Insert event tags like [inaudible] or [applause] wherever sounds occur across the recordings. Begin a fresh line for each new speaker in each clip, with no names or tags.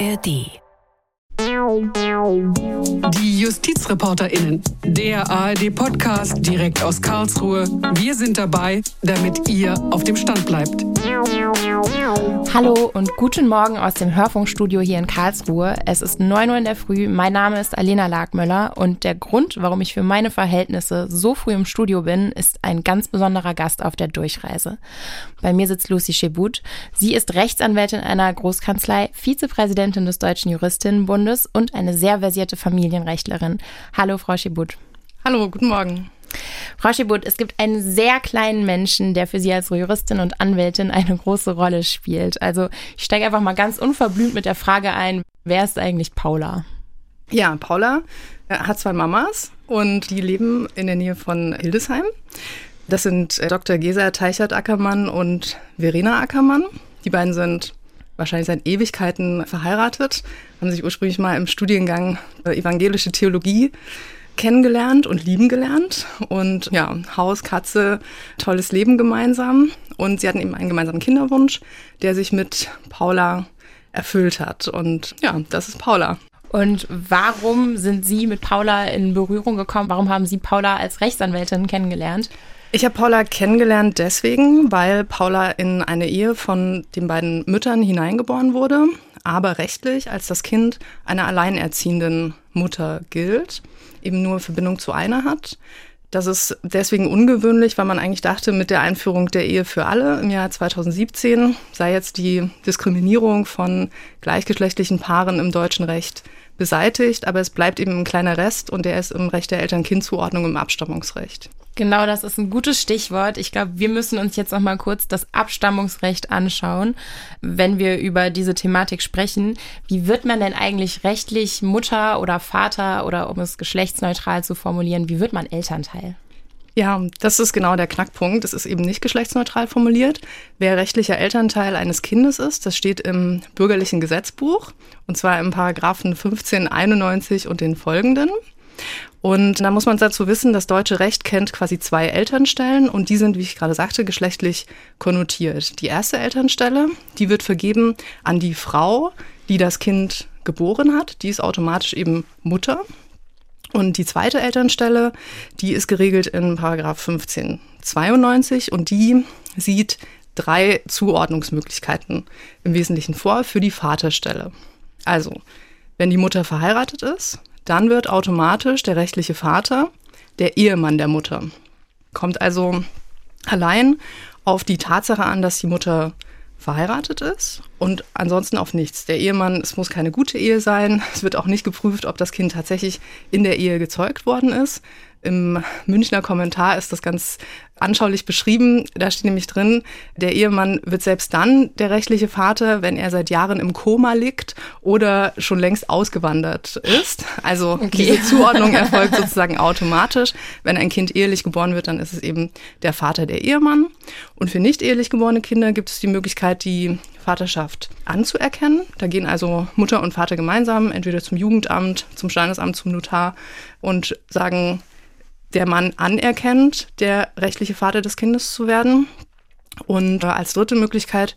ARD.
Die JustizreporterInnen, der ARD-Podcast direkt aus Karlsruhe. Wir sind dabei, damit ihr auf dem Stand bleibt.
Hallo und guten Morgen aus dem Hörfunkstudio hier in Karlsruhe. Es ist 9 Uhr in der Früh. Mein Name ist Alena Lagmöller und der Grund, warum ich für meine Verhältnisse so früh im Studio bin, ist ein ganz besonderer Gast auf der Durchreise. Bei mir sitzt Lucy Schebut. Sie ist Rechtsanwältin einer Großkanzlei, Vizepräsidentin des Deutschen Juristinnenbundes und eine sehr versierte Familienrechtlerin. Hallo, Frau Schibut.
Hallo, guten Morgen.
Frau Schibut, es gibt einen sehr kleinen Menschen, der für Sie als Juristin und Anwältin eine große Rolle spielt. Also ich steige einfach mal ganz unverblümt mit der Frage ein, wer ist eigentlich Paula?
Ja, Paula äh, hat zwei Mamas und die leben in der Nähe von Hildesheim. Das sind äh, Dr. Gesa Teichert-Ackermann und Verena Ackermann. Die beiden sind wahrscheinlich seit Ewigkeiten verheiratet, haben sich ursprünglich mal im Studiengang evangelische Theologie kennengelernt und lieben gelernt. Und ja, Haus, Katze, tolles Leben gemeinsam. Und sie hatten eben einen gemeinsamen Kinderwunsch, der sich mit Paula erfüllt hat. Und ja, das ist Paula.
Und warum sind Sie mit Paula in Berührung gekommen? Warum haben Sie Paula als Rechtsanwältin kennengelernt?
Ich habe Paula kennengelernt deswegen, weil Paula in eine Ehe von den beiden Müttern hineingeboren wurde, aber rechtlich als das Kind einer alleinerziehenden Mutter gilt, eben nur Verbindung zu einer hat. Das ist deswegen ungewöhnlich, weil man eigentlich dachte, mit der Einführung der Ehe für alle im Jahr 2017 sei jetzt die Diskriminierung von gleichgeschlechtlichen Paaren im deutschen Recht beseitigt, aber es bleibt eben ein kleiner Rest und der ist im Recht der Eltern-Kind-Zuordnung im Abstammungsrecht.
Genau, das ist ein gutes Stichwort. Ich glaube, wir müssen uns jetzt noch mal kurz das Abstammungsrecht anschauen, wenn wir über diese Thematik sprechen. Wie wird man denn eigentlich rechtlich Mutter oder Vater oder um es geschlechtsneutral zu formulieren, wie wird man Elternteil?
Ja, das ist genau der Knackpunkt. Es ist eben nicht geschlechtsneutral formuliert. Wer rechtlicher Elternteil eines Kindes ist, das steht im bürgerlichen Gesetzbuch und zwar im Paragraphen 1591 und den folgenden. Und da muss man dazu wissen, das deutsche Recht kennt quasi zwei Elternstellen und die sind, wie ich gerade sagte, geschlechtlich konnotiert. Die erste Elternstelle, die wird vergeben an die Frau, die das Kind geboren hat. Die ist automatisch eben Mutter. Und die zweite Elternstelle, die ist geregelt in Paragraph 1592 und die sieht drei Zuordnungsmöglichkeiten im Wesentlichen vor für die Vaterstelle. Also, wenn die Mutter verheiratet ist, dann wird automatisch der rechtliche Vater der Ehemann der Mutter. Kommt also allein auf die Tatsache an, dass die Mutter verheiratet ist und ansonsten auf nichts. Der Ehemann, es muss keine gute Ehe sein. Es wird auch nicht geprüft, ob das Kind tatsächlich in der Ehe gezeugt worden ist. Im Münchner Kommentar ist das ganz anschaulich beschrieben. Da steht nämlich drin, der Ehemann wird selbst dann der rechtliche Vater, wenn er seit Jahren im Koma liegt oder schon längst ausgewandert ist. Also okay. diese Zuordnung [laughs] erfolgt sozusagen automatisch. Wenn ein Kind ehelich geboren wird, dann ist es eben der Vater der Ehemann. Und für nicht ehelich geborene Kinder gibt es die Möglichkeit, die Vaterschaft anzuerkennen. Da gehen also Mutter und Vater gemeinsam, entweder zum Jugendamt, zum Standesamt, zum Notar und sagen, der Mann anerkennt, der rechtliche Vater des Kindes zu werden. Und äh, als dritte Möglichkeit,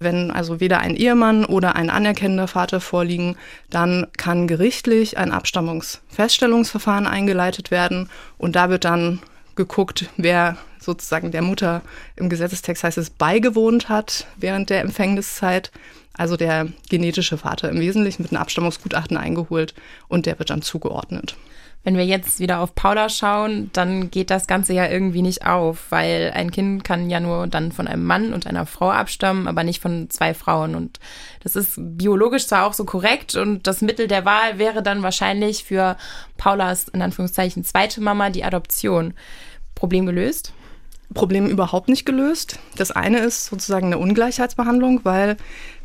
wenn also weder ein Ehemann oder ein anerkennender Vater vorliegen, dann kann gerichtlich ein Abstammungsfeststellungsverfahren eingeleitet werden und da wird dann geguckt, wer sozusagen der Mutter im Gesetzestext heißt es beigewohnt hat während der Empfängniszeit, also der genetische Vater im Wesentlichen mit einem Abstammungsgutachten eingeholt und der wird dann zugeordnet.
Wenn wir jetzt wieder auf Paula schauen, dann geht das Ganze ja irgendwie nicht auf, weil ein Kind kann ja nur dann von einem Mann und einer Frau abstammen, aber nicht von zwei Frauen. Und das ist biologisch zwar auch so korrekt und das Mittel der Wahl wäre dann wahrscheinlich für Paulas in Anführungszeichen zweite Mama die Adoption. Problem gelöst?
Problem überhaupt nicht gelöst. Das eine ist sozusagen eine Ungleichheitsbehandlung, weil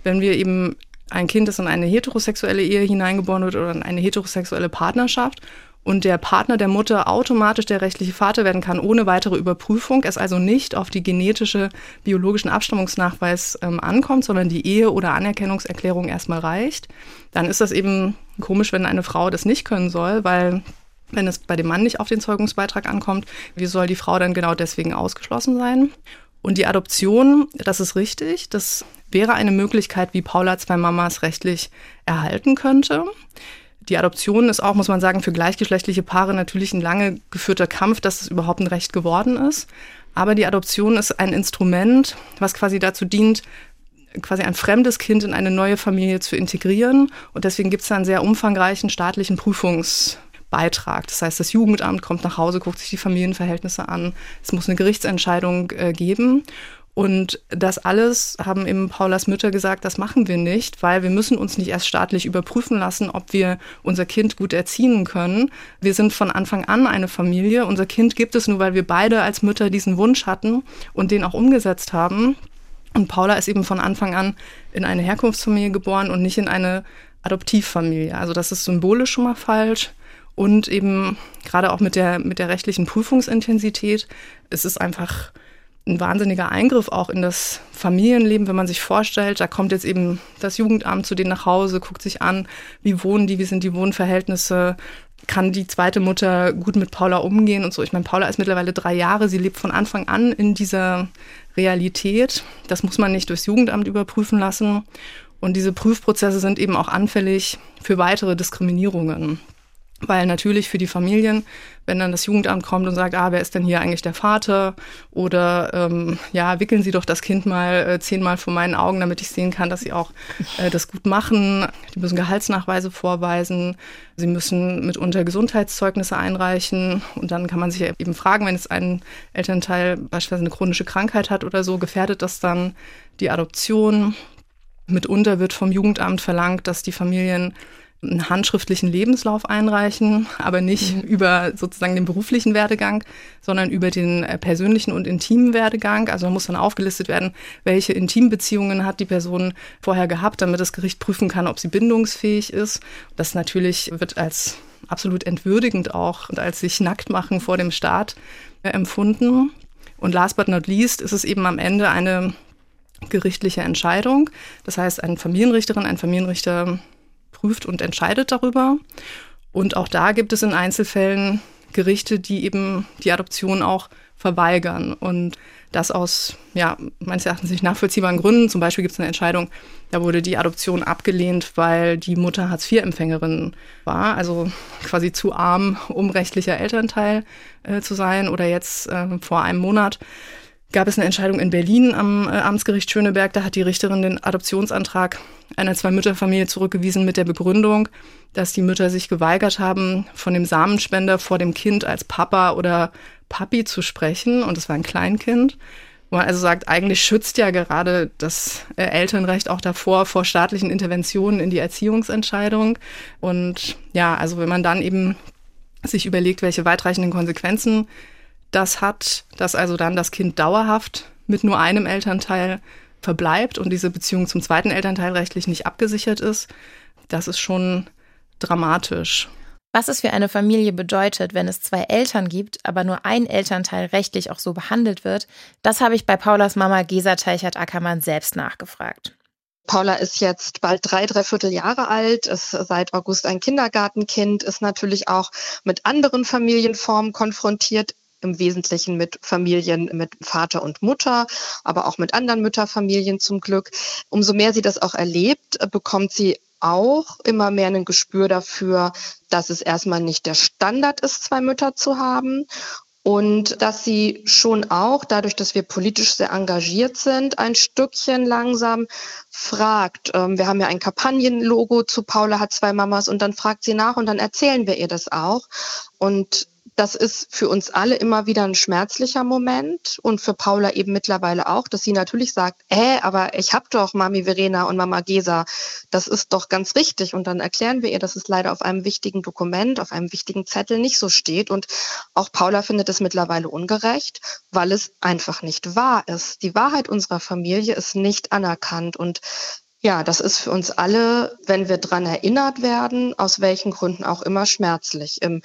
wenn wir eben ein Kind, das in eine heterosexuelle Ehe hineingeboren wird oder in eine heterosexuelle Partnerschaft und der Partner der Mutter automatisch der rechtliche Vater werden kann, ohne weitere Überprüfung, es also nicht auf die genetische, biologischen Abstammungsnachweis ähm, ankommt, sondern die Ehe- oder Anerkennungserklärung erstmal reicht, dann ist das eben komisch, wenn eine Frau das nicht können soll, weil wenn es bei dem Mann nicht auf den Zeugungsbeitrag ankommt, wie soll die Frau dann genau deswegen ausgeschlossen sein? Und die Adoption, das ist richtig, das wäre eine Möglichkeit, wie Paula zwei Mamas rechtlich erhalten könnte. Die Adoption ist auch, muss man sagen, für gleichgeschlechtliche Paare natürlich ein lange geführter Kampf, dass es überhaupt ein Recht geworden ist. Aber die Adoption ist ein Instrument, was quasi dazu dient, quasi ein fremdes Kind in eine neue Familie zu integrieren. Und deswegen gibt es da einen sehr umfangreichen staatlichen Prüfungsbeitrag. Das heißt, das Jugendamt kommt nach Hause, guckt sich die Familienverhältnisse an. Es muss eine Gerichtsentscheidung äh, geben. Und das alles haben eben Paulas Mütter gesagt, das machen wir nicht, weil wir müssen uns nicht erst staatlich überprüfen lassen, ob wir unser Kind gut erziehen können. Wir sind von Anfang an eine Familie. Unser Kind gibt es nur, weil wir beide als Mütter diesen Wunsch hatten und den auch umgesetzt haben. Und Paula ist eben von Anfang an in eine Herkunftsfamilie geboren und nicht in eine Adoptivfamilie. Also das ist symbolisch schon mal falsch. Und eben gerade auch mit der, mit der rechtlichen Prüfungsintensität, es ist einfach ein wahnsinniger Eingriff auch in das Familienleben, wenn man sich vorstellt, da kommt jetzt eben das Jugendamt zu denen nach Hause, guckt sich an, wie wohnen die, wie sind die Wohnverhältnisse, kann die zweite Mutter gut mit Paula umgehen und so. Ich meine, Paula ist mittlerweile drei Jahre, sie lebt von Anfang an in dieser Realität. Das muss man nicht durchs Jugendamt überprüfen lassen. Und diese Prüfprozesse sind eben auch anfällig für weitere Diskriminierungen. Weil natürlich für die Familien, wenn dann das Jugendamt kommt und sagt, ah, wer ist denn hier eigentlich der Vater? Oder ähm, ja, wickeln Sie doch das Kind mal äh, zehnmal vor meinen Augen, damit ich sehen kann, dass Sie auch äh, das gut machen. Die müssen Gehaltsnachweise vorweisen. Sie müssen mitunter Gesundheitszeugnisse einreichen. Und dann kann man sich eben fragen, wenn es ein Elternteil beispielsweise eine chronische Krankheit hat oder so, gefährdet das dann die Adoption? Mitunter wird vom Jugendamt verlangt, dass die Familien einen handschriftlichen Lebenslauf einreichen, aber nicht mhm. über sozusagen den beruflichen Werdegang, sondern über den äh, persönlichen und intimen Werdegang. Also muss dann aufgelistet werden, welche Intimbeziehungen hat die Person vorher gehabt, damit das Gericht prüfen kann, ob sie bindungsfähig ist. Das natürlich wird als absolut entwürdigend auch und als sich nackt machen vor dem Staat äh, empfunden. Und last but not least ist es eben am Ende eine gerichtliche Entscheidung. Das heißt, eine Familienrichterin, ein Familienrichter prüft und entscheidet darüber. Und auch da gibt es in Einzelfällen Gerichte, die eben die Adoption auch verweigern. Und das aus, ja, meines Erachtens nicht nachvollziehbaren Gründen. Zum Beispiel gibt es eine Entscheidung, da wurde die Adoption abgelehnt, weil die Mutter Hartz-IV-Empfängerin war, also quasi zu arm, um rechtlicher Elternteil äh, zu sein. Oder jetzt äh, vor einem Monat gab es eine Entscheidung in Berlin am äh, Amtsgericht Schöneberg. Da hat die Richterin den Adoptionsantrag einer Zwei-Mütter-Familie zurückgewiesen mit der Begründung, dass die Mütter sich geweigert haben, von dem Samenspender vor dem Kind als Papa oder Papi zu sprechen. Und es war ein Kleinkind. Wo man also sagt, eigentlich schützt ja gerade das äh, Elternrecht auch davor vor staatlichen Interventionen in die Erziehungsentscheidung. Und ja, also wenn man dann eben sich überlegt, welche weitreichenden Konsequenzen das hat, dass also dann das Kind dauerhaft mit nur einem Elternteil verbleibt und diese Beziehung zum zweiten Elternteil rechtlich nicht abgesichert ist, das ist schon dramatisch.
Was es für eine Familie bedeutet, wenn es zwei Eltern gibt, aber nur ein Elternteil rechtlich auch so behandelt wird, das habe ich bei Paulas Mama Gesa Teichert-Ackermann selbst nachgefragt.
Paula ist jetzt bald drei, dreiviertel Jahre alt, ist seit August ein Kindergartenkind, ist natürlich auch mit anderen Familienformen konfrontiert, im Wesentlichen mit Familien mit Vater und Mutter, aber auch mit anderen Mütterfamilien zum Glück. Umso mehr sie das auch erlebt, bekommt sie auch immer mehr ein Gespür dafür, dass es erstmal nicht der Standard ist, zwei Mütter zu haben und dass sie schon auch, dadurch, dass wir politisch sehr engagiert sind, ein Stückchen langsam fragt. Ähm, wir haben ja ein Kampagnenlogo zu Paula hat zwei Mamas und dann fragt sie nach und dann erzählen wir ihr das auch. Und das ist für uns alle immer wieder ein schmerzlicher Moment und für Paula eben mittlerweile auch, dass sie natürlich sagt, äh, aber ich habe doch Mami Verena und Mama Gesa, das ist doch ganz richtig. Und dann erklären wir ihr, dass es leider auf einem wichtigen Dokument, auf einem wichtigen Zettel nicht so steht. Und auch Paula findet es mittlerweile ungerecht, weil es einfach nicht wahr ist. Die Wahrheit unserer Familie ist nicht anerkannt und ja, das ist für uns alle, wenn wir dran erinnert werden, aus welchen Gründen auch immer schmerzlich. Im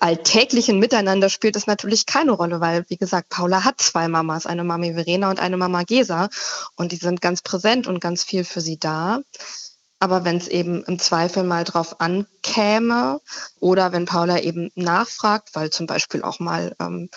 alltäglichen Miteinander spielt es natürlich keine Rolle, weil, wie gesagt, Paula hat zwei Mamas, eine Mami Verena und eine Mama Gesa. Und die sind ganz präsent und ganz viel für sie da. Aber wenn es eben im Zweifel mal drauf ankäme oder wenn Paula eben nachfragt, weil zum Beispiel auch mal ähm,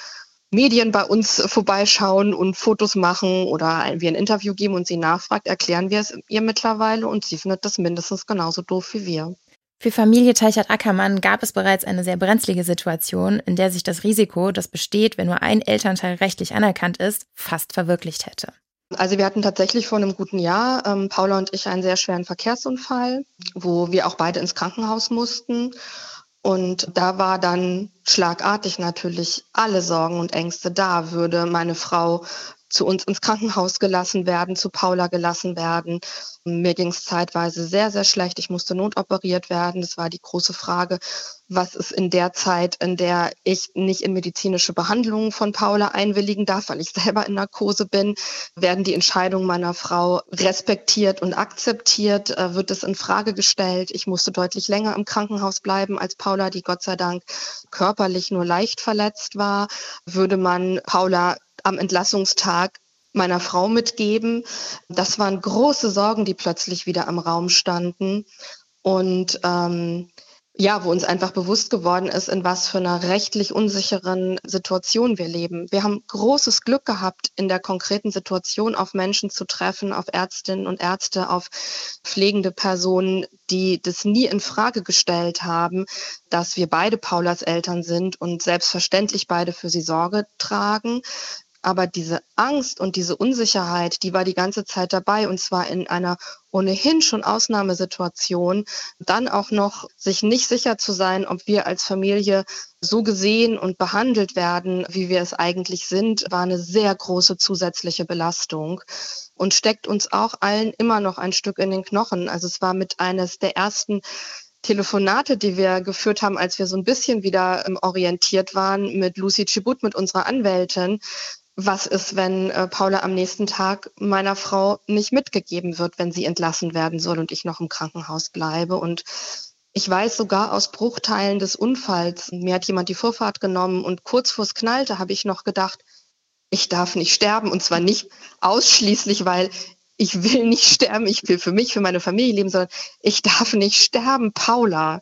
Medien bei uns vorbeischauen und Fotos machen oder wir ein Interview geben und sie nachfragt, erklären wir es ihr mittlerweile und sie findet das mindestens genauso doof wie wir.
Für Familie Teichert-Ackermann gab es bereits eine sehr brenzlige Situation, in der sich das Risiko, das besteht, wenn nur ein Elternteil rechtlich anerkannt ist, fast verwirklicht hätte.
Also wir hatten tatsächlich vor einem guten Jahr, ähm, Paula und ich, einen sehr schweren Verkehrsunfall, wo wir auch beide ins Krankenhaus mussten. Und da war dann schlagartig natürlich alle Sorgen und Ängste da. Würde meine Frau zu uns ins Krankenhaus gelassen werden, zu Paula gelassen werden. Mir ging es zeitweise sehr, sehr schlecht. Ich musste notoperiert werden. Das war die große Frage, was ist in der Zeit, in der ich nicht in medizinische Behandlungen von Paula einwilligen darf, weil ich [laughs] selber in Narkose bin, werden die Entscheidungen meiner Frau respektiert und akzeptiert, äh, wird es in Frage gestellt. Ich musste deutlich länger im Krankenhaus bleiben als Paula, die Gott sei Dank körperlich nur leicht verletzt war. Würde man Paula am Entlassungstag meiner Frau mitgeben. Das waren große Sorgen, die plötzlich wieder im Raum standen. Und ähm, ja, wo uns einfach bewusst geworden ist, in was für einer rechtlich unsicheren Situation wir leben. Wir haben großes Glück gehabt, in der konkreten Situation auf Menschen zu treffen, auf Ärztinnen und Ärzte, auf pflegende Personen, die das nie in Frage gestellt haben, dass wir beide Paulas Eltern sind und selbstverständlich beide für sie Sorge tragen. Aber diese Angst und diese Unsicherheit, die war die ganze Zeit dabei und zwar in einer ohnehin schon Ausnahmesituation, dann auch noch sich nicht sicher zu sein, ob wir als Familie so gesehen und behandelt werden, wie wir es eigentlich sind, war eine sehr große zusätzliche Belastung und steckt uns auch allen immer noch ein Stück in den Knochen. Also es war mit eines der ersten Telefonate, die wir geführt haben, als wir so ein bisschen wieder ähm, orientiert waren mit Lucy Chibut, mit unserer Anwältin, was ist, wenn äh, Paula am nächsten Tag meiner Frau nicht mitgegeben wird, wenn sie entlassen werden soll und ich noch im Krankenhaus bleibe. Und ich weiß sogar aus Bruchteilen des Unfalls, mir hat jemand die Vorfahrt genommen und kurz vor es knallte, habe ich noch gedacht, ich darf nicht sterben. Und zwar nicht ausschließlich, weil ich will nicht [laughs] sterben, ich will für mich, für meine Familie leben, sondern ich darf nicht sterben, Paula.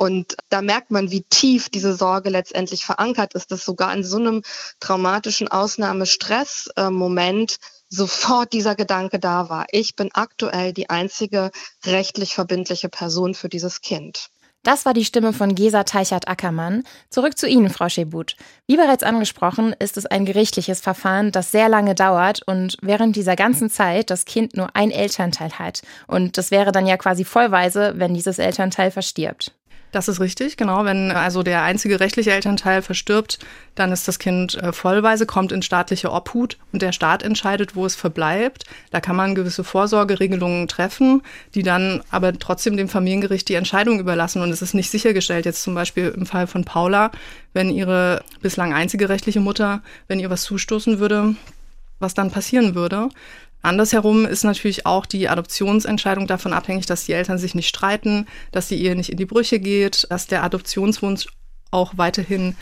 Und da merkt man, wie tief diese Sorge letztendlich verankert ist, dass sogar in so einem traumatischen Ausnahmestressmoment sofort dieser Gedanke da war. Ich bin aktuell die einzige rechtlich verbindliche Person für dieses Kind.
Das war die Stimme von Gesa Teichert-Ackermann. Zurück zu Ihnen, Frau Schebut. Wie bereits angesprochen, ist es ein gerichtliches Verfahren, das sehr lange dauert und während dieser ganzen Zeit das Kind nur ein Elternteil hat. Und das wäre dann ja quasi vollweise, wenn dieses Elternteil verstirbt.
Das ist richtig, genau. Wenn also der einzige rechtliche Elternteil verstirbt, dann ist das Kind äh, vollweise, kommt in staatliche Obhut und der Staat entscheidet, wo es verbleibt. Da kann man gewisse Vorsorgeregelungen treffen, die dann aber trotzdem dem Familiengericht die Entscheidung überlassen. Und es ist nicht sichergestellt, jetzt zum Beispiel im Fall von Paula, wenn ihre bislang einzige rechtliche Mutter, wenn ihr was zustoßen würde, was dann passieren würde. Andersherum ist natürlich auch die Adoptionsentscheidung davon abhängig, dass die Eltern sich nicht streiten, dass die Ehe nicht in die Brüche geht, dass der Adoptionswunsch auch weiterhin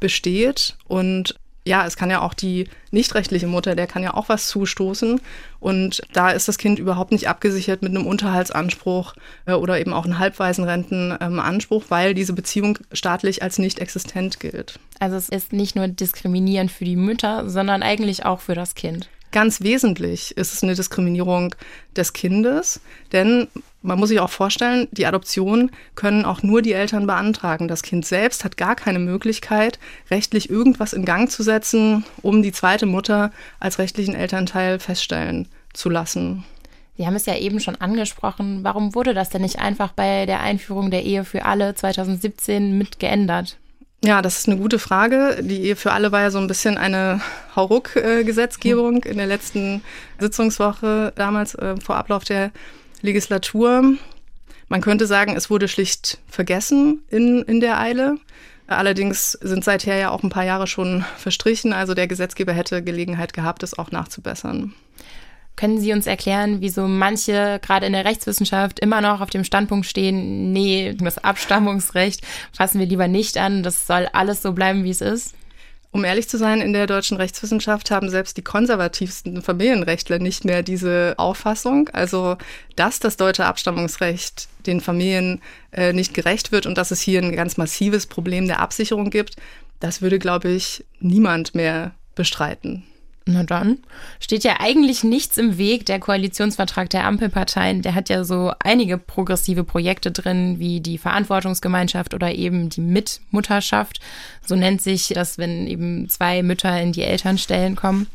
besteht. Und ja, es kann ja auch die nicht rechtliche Mutter, der kann ja auch was zustoßen. Und da ist das Kind überhaupt nicht abgesichert mit einem Unterhaltsanspruch äh, oder eben auch einem Halbwaisenrentenanspruch, weil diese Beziehung staatlich als nicht existent gilt.
Also es ist nicht nur diskriminierend für die Mütter, sondern eigentlich auch für das Kind.
Ganz wesentlich ist es eine Diskriminierung des Kindes, denn man muss sich auch vorstellen, die Adoption können auch nur die Eltern beantragen. Das Kind selbst hat gar keine Möglichkeit, rechtlich irgendwas in Gang zu setzen, um die zweite Mutter als rechtlichen Elternteil feststellen zu lassen.
Sie haben es ja eben schon angesprochen. Warum wurde das denn nicht einfach bei der Einführung der Ehe für alle 2017 mit geändert?
Ja, das ist eine gute Frage. Die für alle war ja so ein bisschen eine Hauruck-Gesetzgebung in der letzten Sitzungswoche damals äh, vor Ablauf der Legislatur. Man könnte sagen, es wurde schlicht vergessen in, in der Eile. Allerdings sind seither ja auch ein paar Jahre schon verstrichen. Also der Gesetzgeber hätte Gelegenheit gehabt, es auch nachzubessern.
Können Sie uns erklären, wieso manche gerade in der Rechtswissenschaft immer noch auf dem Standpunkt stehen, nee, das Abstammungsrecht fassen wir lieber nicht an, das soll alles so bleiben, wie es ist?
Um ehrlich zu sein, in der deutschen Rechtswissenschaft haben selbst die konservativsten Familienrechtler nicht mehr diese Auffassung. Also, dass das deutsche Abstammungsrecht den Familien äh, nicht gerecht wird und dass es hier ein ganz massives Problem der Absicherung gibt, Das würde, glaube ich, niemand mehr bestreiten.
Na dann steht ja eigentlich nichts im Weg. Der Koalitionsvertrag der Ampelparteien, der hat ja so einige progressive Projekte drin, wie die Verantwortungsgemeinschaft oder eben die Mitmutterschaft. So nennt sich das, wenn eben zwei Mütter in die Elternstellen kommen.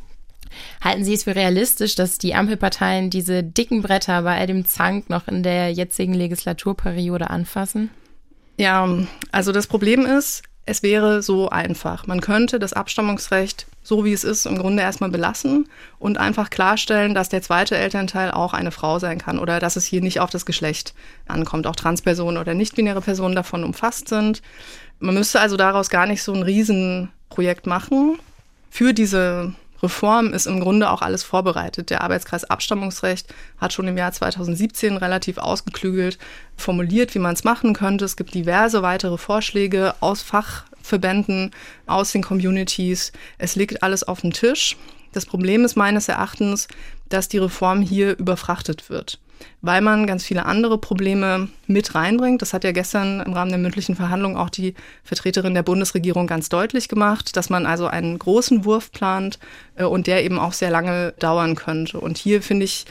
Halten Sie es für realistisch, dass die Ampelparteien diese dicken Bretter bei all dem Zank noch in der jetzigen Legislaturperiode anfassen?
Ja, also das Problem ist, es wäre so einfach. Man könnte das Abstammungsrecht so wie es ist im Grunde erstmal belassen und einfach klarstellen, dass der zweite Elternteil auch eine Frau sein kann oder dass es hier nicht auf das Geschlecht ankommt, auch Transpersonen oder nicht-binäre Personen davon umfasst sind. Man müsste also daraus gar nicht so ein Riesenprojekt machen. Für diese Reform ist im Grunde auch alles vorbereitet. Der Arbeitskreis Abstammungsrecht hat schon im Jahr 2017 relativ ausgeklügelt formuliert, wie man es machen könnte. Es gibt diverse weitere Vorschläge aus Fachverbänden, aus den Communities. Es liegt alles auf dem Tisch. Das Problem ist meines Erachtens, dass die Reform hier überfrachtet wird weil man ganz viele andere Probleme mit reinbringt. Das hat ja gestern im Rahmen der mündlichen Verhandlung auch die Vertreterin der Bundesregierung ganz deutlich gemacht, dass man also einen großen Wurf plant äh, und der eben auch sehr lange dauern könnte. Und hier finde ich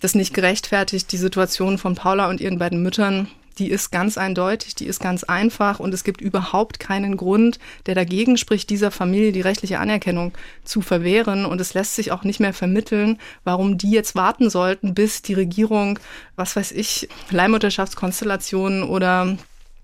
das nicht gerechtfertigt, die Situation von Paula und ihren beiden Müttern die ist ganz eindeutig, die ist ganz einfach und es gibt überhaupt keinen Grund, der dagegen spricht, dieser Familie die rechtliche Anerkennung zu verwehren. Und es lässt sich auch nicht mehr vermitteln, warum die jetzt warten sollten, bis die Regierung, was weiß ich, Leihmutterschaftskonstellationen oder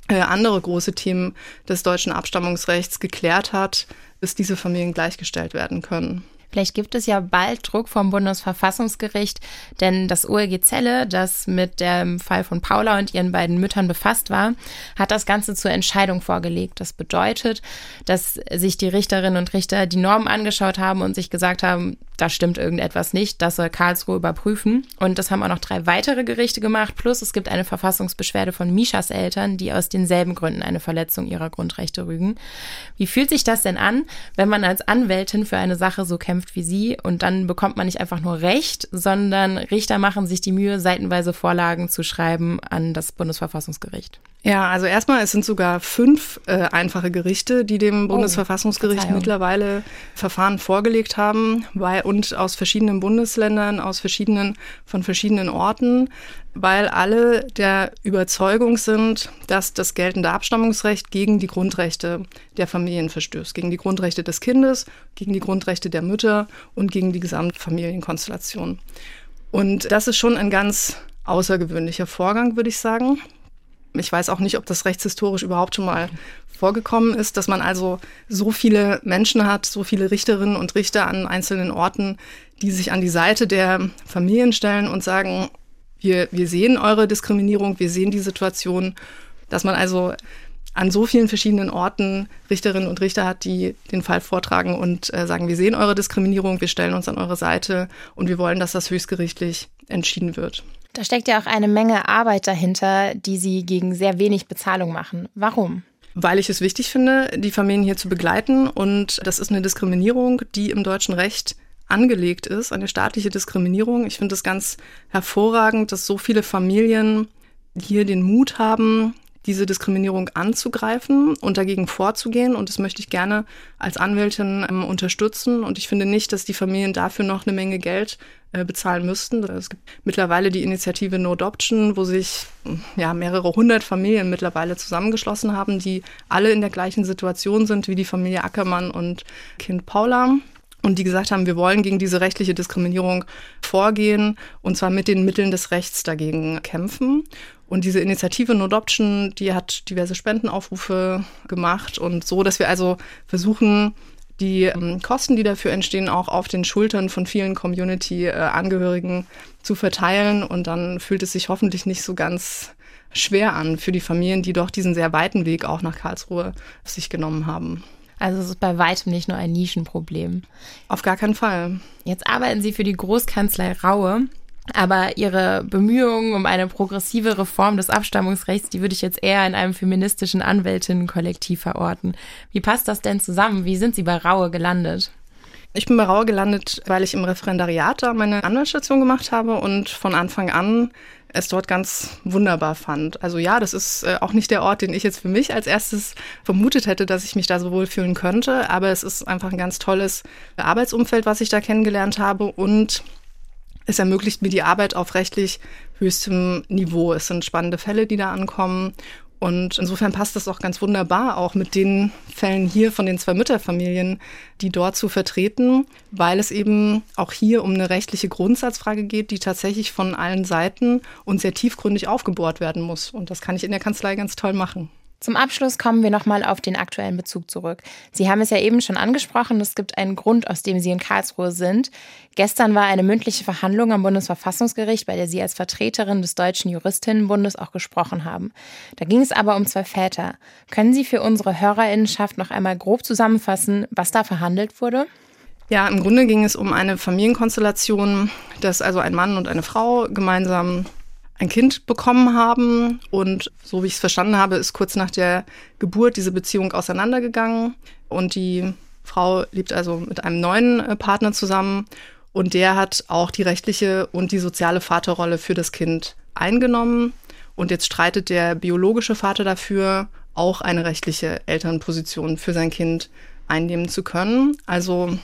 äh, andere große Themen des deutschen Abstammungsrechts geklärt hat, bis diese Familien gleichgestellt werden können.
Vielleicht gibt es ja bald Druck vom Bundesverfassungsgericht, denn das OLG Zelle, das mit dem Fall von Paula und ihren beiden Müttern befasst war, hat das Ganze zur Entscheidung vorgelegt. Das bedeutet, dass sich die Richterinnen und Richter die Normen angeschaut haben und sich gesagt haben, da stimmt irgendetwas nicht, das soll Karlsruhe überprüfen. Und das haben auch noch drei weitere Gerichte gemacht, plus es gibt eine Verfassungsbeschwerde von Mishas Eltern, die aus denselben Gründen eine Verletzung ihrer Grundrechte rügen. Wie fühlt sich das denn an, wenn man als Anwältin für eine Sache so kämpft? Kämpft wie sie und dann bekommt man nicht einfach nur Recht, sondern Richter machen sich die Mühe, seitenweise Vorlagen zu schreiben an das Bundesverfassungsgericht.
Ja, also erstmal, es sind sogar fünf äh, einfache Gerichte, die dem oh, Bundesverfassungsgericht Verzeihung. mittlerweile Verfahren vorgelegt haben, weil, und aus verschiedenen Bundesländern, aus verschiedenen, von verschiedenen Orten, weil alle der Überzeugung sind, dass das geltende Abstammungsrecht gegen die Grundrechte der Familien verstößt, gegen die Grundrechte des Kindes, gegen die Grundrechte der Mütter und gegen die Gesamtfamilienkonstellation. Und das ist schon ein ganz außergewöhnlicher Vorgang, würde ich sagen. Ich weiß auch nicht, ob das rechtshistorisch überhaupt schon mal vorgekommen ist, dass man also so viele Menschen hat, so viele Richterinnen und Richter an einzelnen Orten, die sich an die Seite der Familien stellen und sagen, wir, wir sehen eure Diskriminierung, wir sehen die Situation, dass man also an so vielen verschiedenen Orten Richterinnen und Richter hat, die den Fall vortragen und äh, sagen, wir sehen eure Diskriminierung, wir stellen uns an eure Seite und wir wollen, dass das höchstgerichtlich entschieden wird.
Da steckt ja auch eine Menge Arbeit dahinter, die Sie gegen sehr wenig Bezahlung machen. Warum?
Weil ich es wichtig finde, die Familien hier zu begleiten. Und das ist eine Diskriminierung, die im deutschen Recht angelegt ist, eine staatliche Diskriminierung. Ich finde es ganz hervorragend, dass so viele Familien hier den Mut haben, diese Diskriminierung anzugreifen und dagegen vorzugehen. Und das möchte ich gerne als Anwältin ähm, unterstützen. Und ich finde nicht, dass die Familien dafür noch eine Menge Geld bezahlen müssten. Es gibt mittlerweile die Initiative No Adoption, wo sich ja, mehrere hundert Familien mittlerweile zusammengeschlossen haben, die alle in der gleichen Situation sind wie die Familie Ackermann und Kind Paula und die gesagt haben, wir wollen gegen diese rechtliche Diskriminierung vorgehen und zwar mit den Mitteln des Rechts dagegen kämpfen. Und diese Initiative No Adoption, die hat diverse Spendenaufrufe gemacht und so, dass wir also versuchen, die ähm, Kosten, die dafür entstehen, auch auf den Schultern von vielen Community-Angehörigen äh, zu verteilen. Und dann fühlt es sich hoffentlich nicht so ganz schwer an für die Familien, die doch diesen sehr weiten Weg auch nach Karlsruhe sich genommen haben.
Also es ist bei weitem nicht nur ein Nischenproblem.
Auf gar keinen Fall.
Jetzt arbeiten Sie für die Großkanzlei Raue. Aber ihre Bemühungen um eine progressive Reform des Abstammungsrechts, die würde ich jetzt eher in einem feministischen Anwältinnenkollektiv verorten. Wie passt das denn zusammen? Wie sind Sie bei Raue gelandet?
Ich bin bei Rauer gelandet, weil ich im Referendariat da meine Anwaltsstation gemacht habe und von Anfang an es dort ganz wunderbar fand. Also ja, das ist äh, auch nicht der Ort, den ich jetzt für mich als erstes vermutet hätte, dass ich mich da so wohlfühlen könnte, aber es ist einfach ein ganz tolles Arbeitsumfeld, was ich da kennengelernt habe und es ermöglicht mir die Arbeit auf rechtlich höchstem Niveau. Es sind spannende Fälle, die da ankommen und insofern passt das auch ganz wunderbar, auch mit den Fällen hier von den zwei Mütterfamilien, die dort zu vertreten, weil es eben auch hier um eine rechtliche Grundsatzfrage geht, die tatsächlich von allen Seiten und sehr tiefgründig aufgebohrt werden muss. Und das kann ich in der Kanzlei ganz toll machen.
Zum Abschluss kommen wir nochmal auf den aktuellen Bezug zurück. Sie haben es ja eben schon angesprochen, es gibt einen Grund, aus dem Sie in Karlsruhe sind. Gestern war eine mündliche Verhandlung am Bundesverfassungsgericht, bei der Sie als Vertreterin des Deutschen Juristinnenbundes auch gesprochen haben. Da ging es aber um zwei Väter. Können Sie für unsere Hörerinnenschaft noch einmal grob zusammenfassen, was da verhandelt wurde?
Ja, im Grunde ging es um eine Familienkonstellation, dass also ein Mann und eine Frau gemeinsam ein Kind bekommen haben. Und so wie ich es verstanden habe, ist kurz nach der Geburt diese Beziehung auseinandergegangen. Und die Frau lebt also mit einem neuen äh, Partner zusammen. Und der hat auch die rechtliche und die soziale Vaterrolle für das Kind eingenommen. Und jetzt streitet der biologische Vater dafür, auch eine rechtliche Elternposition für sein Kind einnehmen zu können. Also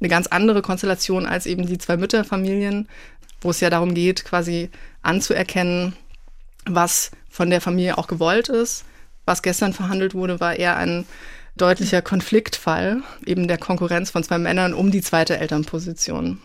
eine ganz andere Konstellation als eben die zwei Mütterfamilien, wo es ja darum geht, quasi anzuerkennen, was von der Familie auch gewollt ist. Was gestern verhandelt wurde, war eher ein deutlicher Konfliktfall, eben der Konkurrenz von zwei Männern um die zweite Elternposition.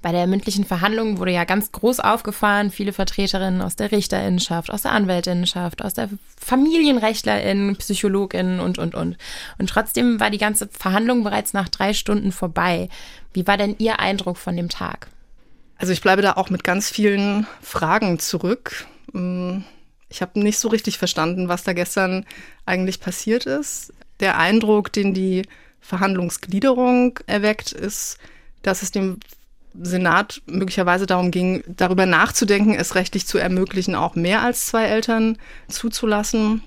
Bei der mündlichen Verhandlung wurde ja ganz groß aufgefahren, viele Vertreterinnen aus der Richterinnenschaft, aus der Anwältinnenschaft, aus der Familienrechtlerin, Psychologin und, und, und. Und trotzdem war die ganze Verhandlung bereits nach drei Stunden vorbei. Wie war denn Ihr Eindruck von dem Tag?
Also ich bleibe da auch mit ganz vielen Fragen zurück. Mm, ich habe nicht so richtig verstanden, was da gestern eigentlich passiert ist. Der Eindruck, den die Verhandlungsgliederung erweckt, ist, dass es dem Senat möglicherweise darum ging, darüber nachzudenken, es rechtlich zu ermöglichen, auch mehr als zwei Eltern zuzulassen.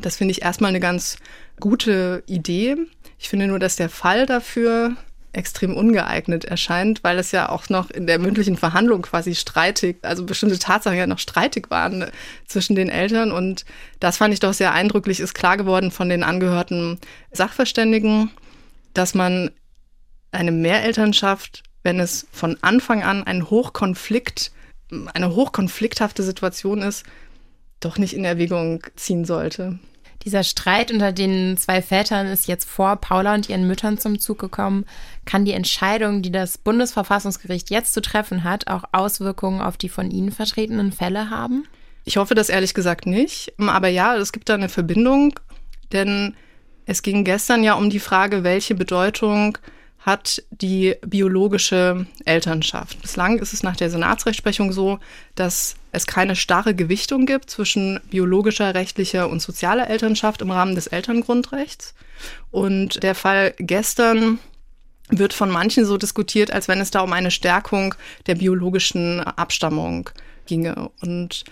Das finde ich erstmal eine ganz gute Idee. Ich finde nur, dass der Fall dafür extrem ungeeignet erscheint, weil es ja auch noch in der mündlichen Verhandlung quasi streitig, also bestimmte Tatsachen ja noch streitig waren zwischen den Eltern. Und das fand ich doch sehr eindrücklich, ist klar geworden von den angehörten Sachverständigen, dass man eine Mehrelternschaft, wenn es von Anfang an ein Hochkonflikt, eine hochkonflikthafte Situation ist, doch nicht in Erwägung ziehen sollte.
Dieser Streit unter den zwei Vätern ist jetzt vor Paula und ihren Müttern zum Zug gekommen. Kann die Entscheidung, die das Bundesverfassungsgericht jetzt zu treffen hat, auch Auswirkungen auf die von Ihnen vertretenen Fälle haben?
Ich hoffe das ehrlich gesagt nicht. Aber ja, es gibt da eine Verbindung, denn es ging gestern ja um die Frage, welche Bedeutung hat die biologische Elternschaft. Bislang ist es nach der Senatsrechtsprechung so, dass es keine starre Gewichtung gibt zwischen biologischer, rechtlicher und sozialer Elternschaft im Rahmen des Elterngrundrechts. Und der Fall gestern wird von manchen so diskutiert, als wenn es da um eine Stärkung der biologischen Abstammung ginge. Und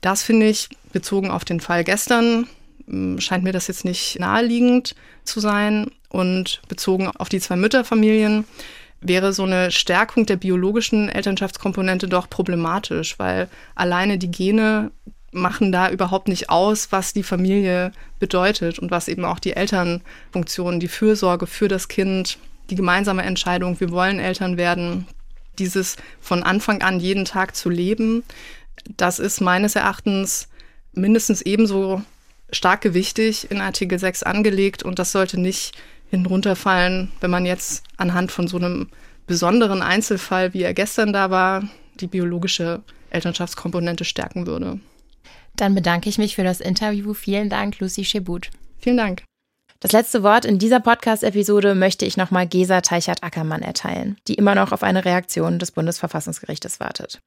das finde ich, bezogen auf den Fall gestern, scheint mir das jetzt nicht naheliegend zu sein. Und bezogen auf die zwei Mütterfamilien wäre so eine Stärkung der biologischen Elternschaftskomponente doch problematisch, weil alleine die Gene machen da überhaupt nicht aus, was die Familie bedeutet und was eben auch die Elternfunktion, die Fürsorge für das Kind, die gemeinsame Entscheidung, wir wollen Eltern werden, dieses von Anfang an jeden Tag zu leben, das ist meines Erachtens mindestens ebenso stark gewichtig in Artikel 6 angelegt und das sollte nicht hinunterfallen, wenn man jetzt anhand von so einem besonderen Einzelfall, wie er gestern da war, die biologische Elternschaftskomponente stärken würde.
Dann bedanke ich mich für das Interview. Vielen Dank, Lucy Schebut.
Vielen Dank.
Das letzte Wort in dieser Podcast-Episode möchte ich nochmal Gesa Teichert-Ackermann erteilen, die immer noch auf eine Reaktion des Bundesverfassungsgerichtes wartet.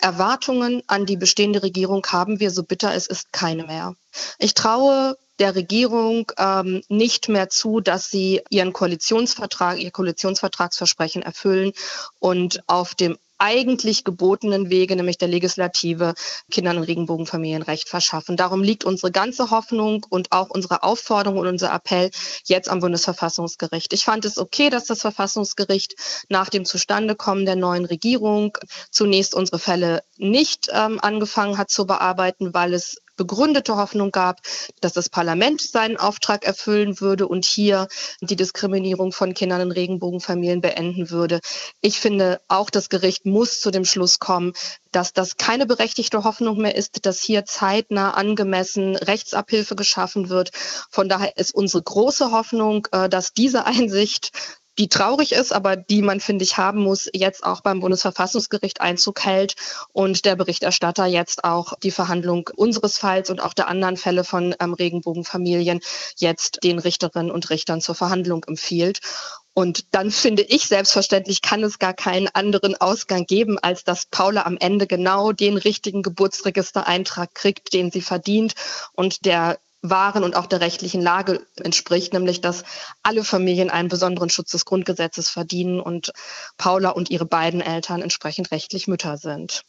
Erwartungen an die bestehende Regierung haben wir, so bitter es ist, keine mehr. Ich traue der Regierung ähm, nicht mehr zu, dass sie ihren Koalitionsvertrag, ihr Koalitionsvertragsversprechen erfüllen und auf dem eigentlich gebotenen Wege, nämlich der Legislative, Kindern in Regenbogenfamilien Recht verschaffen. Darum liegt unsere ganze Hoffnung und auch unsere Aufforderung und unser Appell jetzt am Bundesverfassungsgericht. Ich fand es okay, dass das Verfassungsgericht nach dem Zustandekommen der neuen Regierung zunächst unsere Fälle nicht ähm, angefangen hat zu bearbeiten, weil es begründete Hoffnung gab, dass das Parlament seinen Auftrag erfüllen würde und hier die Diskriminierung von Kindern in Regenbogenfamilien beenden würde. Ich finde, auch das Gericht muss zu dem Schluss kommen, dass das keine berechtigte Hoffnung mehr ist, dass hier zeitnah angemessen Rechtsabhilfe geschaffen wird. Von daher ist unsere große Hoffnung, äh, dass diese Einsicht die traurig ist, aber die man, finde ich, haben muss, jetzt auch beim Bundesverfassungsgericht Einzug hält und der Berichterstatter jetzt auch die Verhandlung unseres Falls und auch der anderen Fälle von ähm, Regenbogenfamilien jetzt den Richterinnen und Richtern zur Verhandlung empfiehlt. Und dann [laughs] finde ich, selbstverständlich kann es gar keinen anderen Ausgang geben, als dass Paula am Ende genau den richtigen Geburtsregistereintrag kriegt, den sie verdient und der wahren und auch der rechtlichen Lage entspricht, nämlich dass alle Familien einen besonderen Schutz des Grundgesetzes verdienen und Paula und ihre beiden Eltern entsprechend rechtlich Mütter sind.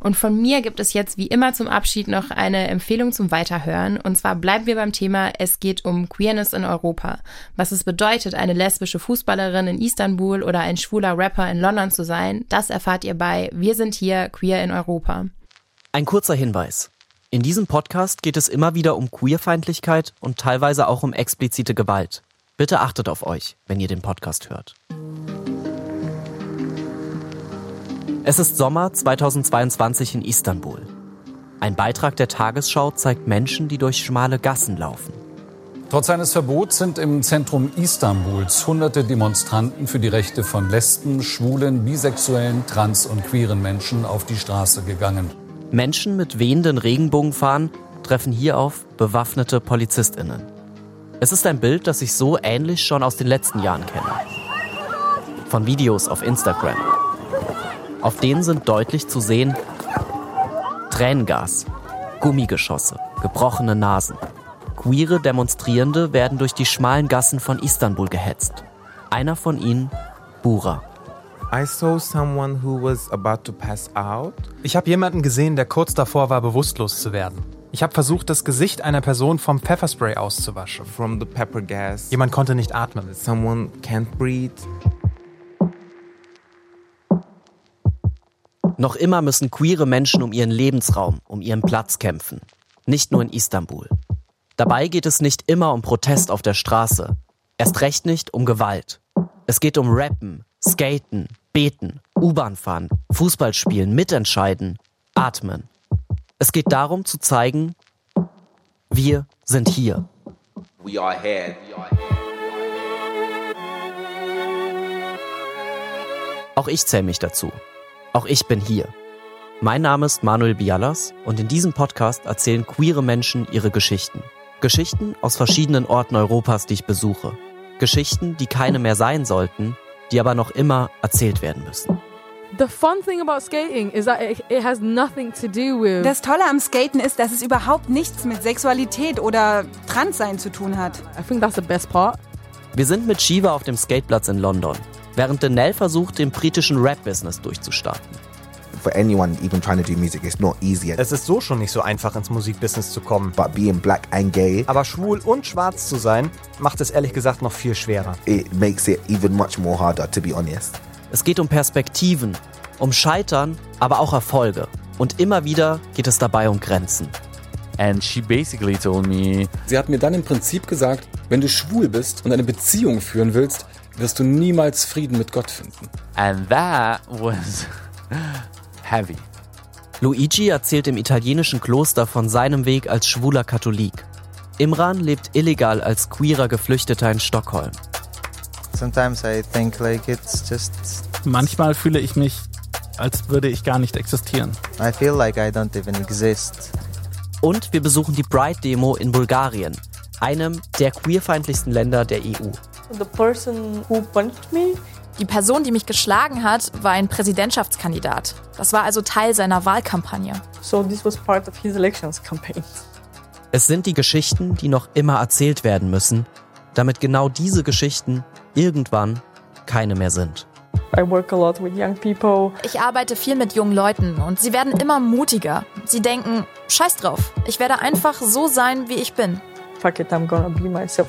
Und von mir gibt es jetzt wie immer zum Abschied noch eine Empfehlung zum Weiterhören. Und zwar bleiben wir beim Thema, es geht um Queerness in Europa. Was es bedeutet, eine lesbische Fußballerin in Istanbul oder ein schwuler Rapper in London zu sein, das erfahrt ihr bei Wir sind hier, Queer in Europa.
Ein kurzer Hinweis. In diesem Podcast geht es immer wieder um Queerfeindlichkeit und teilweise auch um explizite Gewalt. Bitte achtet auf euch, wenn ihr den Podcast hört. Es ist Sommer 2022 in Istanbul. Ein Beitrag der Tagesschau zeigt Menschen, die durch schmale Gassen laufen.
Trotz eines Verbots sind im Zentrum Istanbuls hunderte Demonstranten für die Rechte von Lesben, Schwulen, Bisexuellen, Trans- und queeren Menschen auf die Straße gegangen.
Menschen mit wehenden Regenbogenfahnen treffen hier auf bewaffnete PolizistInnen. Es ist ein Bild, das ich so ähnlich schon aus den letzten Jahren kenne. Von Videos auf Instagram. Auf denen sind deutlich zu sehen Tränengas, Gummigeschosse, gebrochene Nasen. Queere Demonstrierende werden durch die schmalen Gassen von Istanbul gehetzt. Einer von ihnen, Bura.
I saw someone who was about to pass out.
Ich habe jemanden gesehen, der kurz davor war, bewusstlos zu werden. Ich habe versucht, das Gesicht einer Person vom Pfefferspray auszuwaschen.
From the pepper gas.
Jemand konnte nicht atmen.
Someone can't breathe.
Noch immer müssen queere Menschen um ihren Lebensraum, um ihren Platz kämpfen. Nicht nur in Istanbul. Dabei geht es nicht immer um Protest auf der Straße. Erst recht nicht um Gewalt. Es geht um Rappen, Skaten, Beten, U-Bahn fahren, Fußball spielen, mitentscheiden, atmen. Es geht darum zu zeigen, wir sind hier.
We are here.
Auch ich zähle mich dazu. Auch ich bin hier. Mein Name ist Manuel Bialas und in diesem Podcast erzählen queere Menschen ihre Geschichten. Geschichten aus verschiedenen Orten Europas, die ich besuche. Geschichten, die keine mehr sein sollten, die aber noch immer erzählt werden müssen.
The fun thing about skating is that it, it has nothing to do with.
Das Tolle am Skaten ist, dass es überhaupt nichts mit Sexualität oder Transsein zu tun hat.
I think that's the best part.
Wir sind mit Shiva auf dem Skateplatz in London, während Danelle versucht, im britischen Rap-Business durchzustarten.
For anyone even trying to do music, it's not easy.
Es ist so schon nicht so einfach, ins Musikbusiness zu kommen.
But being black and gay,
Aber schwul und schwarz zu sein, macht es ehrlich gesagt noch viel schwerer.
it makes it even much more harder, to be honest.
Es geht um Perspektiven, um Scheitern, aber auch Erfolge. Und immer wieder geht es dabei um Grenzen.
And she basically told me,
Sie hat mir dann im Prinzip gesagt, wenn du schwul bist und eine Beziehung führen willst, wirst du niemals Frieden mit Gott finden.
and that was [laughs] heavy.
Luigi erzählt im italienischen Kloster von seinem Weg als schwuler Katholik. Imran lebt illegal als queerer Geflüchteter in Stockholm.
Sometimes I think like it's just
Manchmal fühle ich mich, als würde ich gar nicht existieren.
I feel like I don't even exist.
Und wir besuchen die Pride-Demo in Bulgarien, einem der queerfeindlichsten Länder der EU.
The person who punched me
Die Person, die mich geschlagen hat, war ein Präsidentschaftskandidat. Das war also Teil seiner Wahlkampagne.
So this was part of his elections campaign.
Es sind die Geschichten, die noch immer erzählt werden müssen, damit genau diese Geschichten irgendwann keine mehr sind.
I work a lot with young people.
Ich arbeite viel mit jungen Leuten und sie werden immer mutiger. Sie denken, scheiß drauf, ich werde einfach so sein, wie ich bin.
Fuck it, I'm gonna be myself.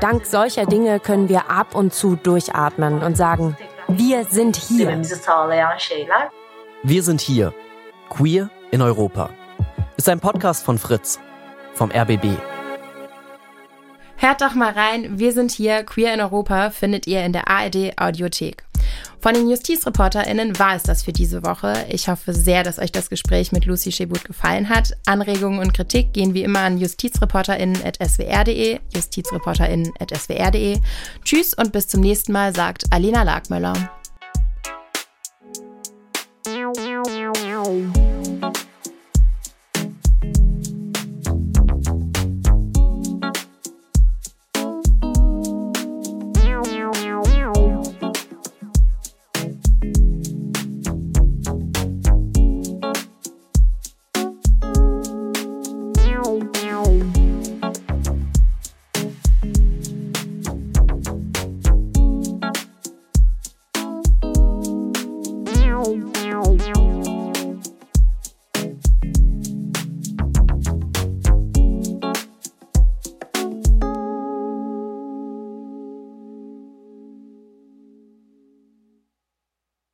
Dank solcher Dinge können wir ab und zu durchatmen und sagen, wir sind hier.
Wir sind hier. Queer in Europa. Ist ein Podcast von Fritz, vom RBB.
Hört doch mal rein, wir sind hier, Queer in Europa, findet ihr in der ARD Audiothek. Von den JustizreporterInnen war es das für diese Woche. Ich hoffe sehr, dass euch das Gespräch mit Lucy Schebut gefallen hat. Anregungen und Kritik gehen wie immer an justizreporterinnen.swr.de, justizreporterinnen.swr.de. Tschüss und bis zum nächsten Mal, sagt Alena Lagmöller.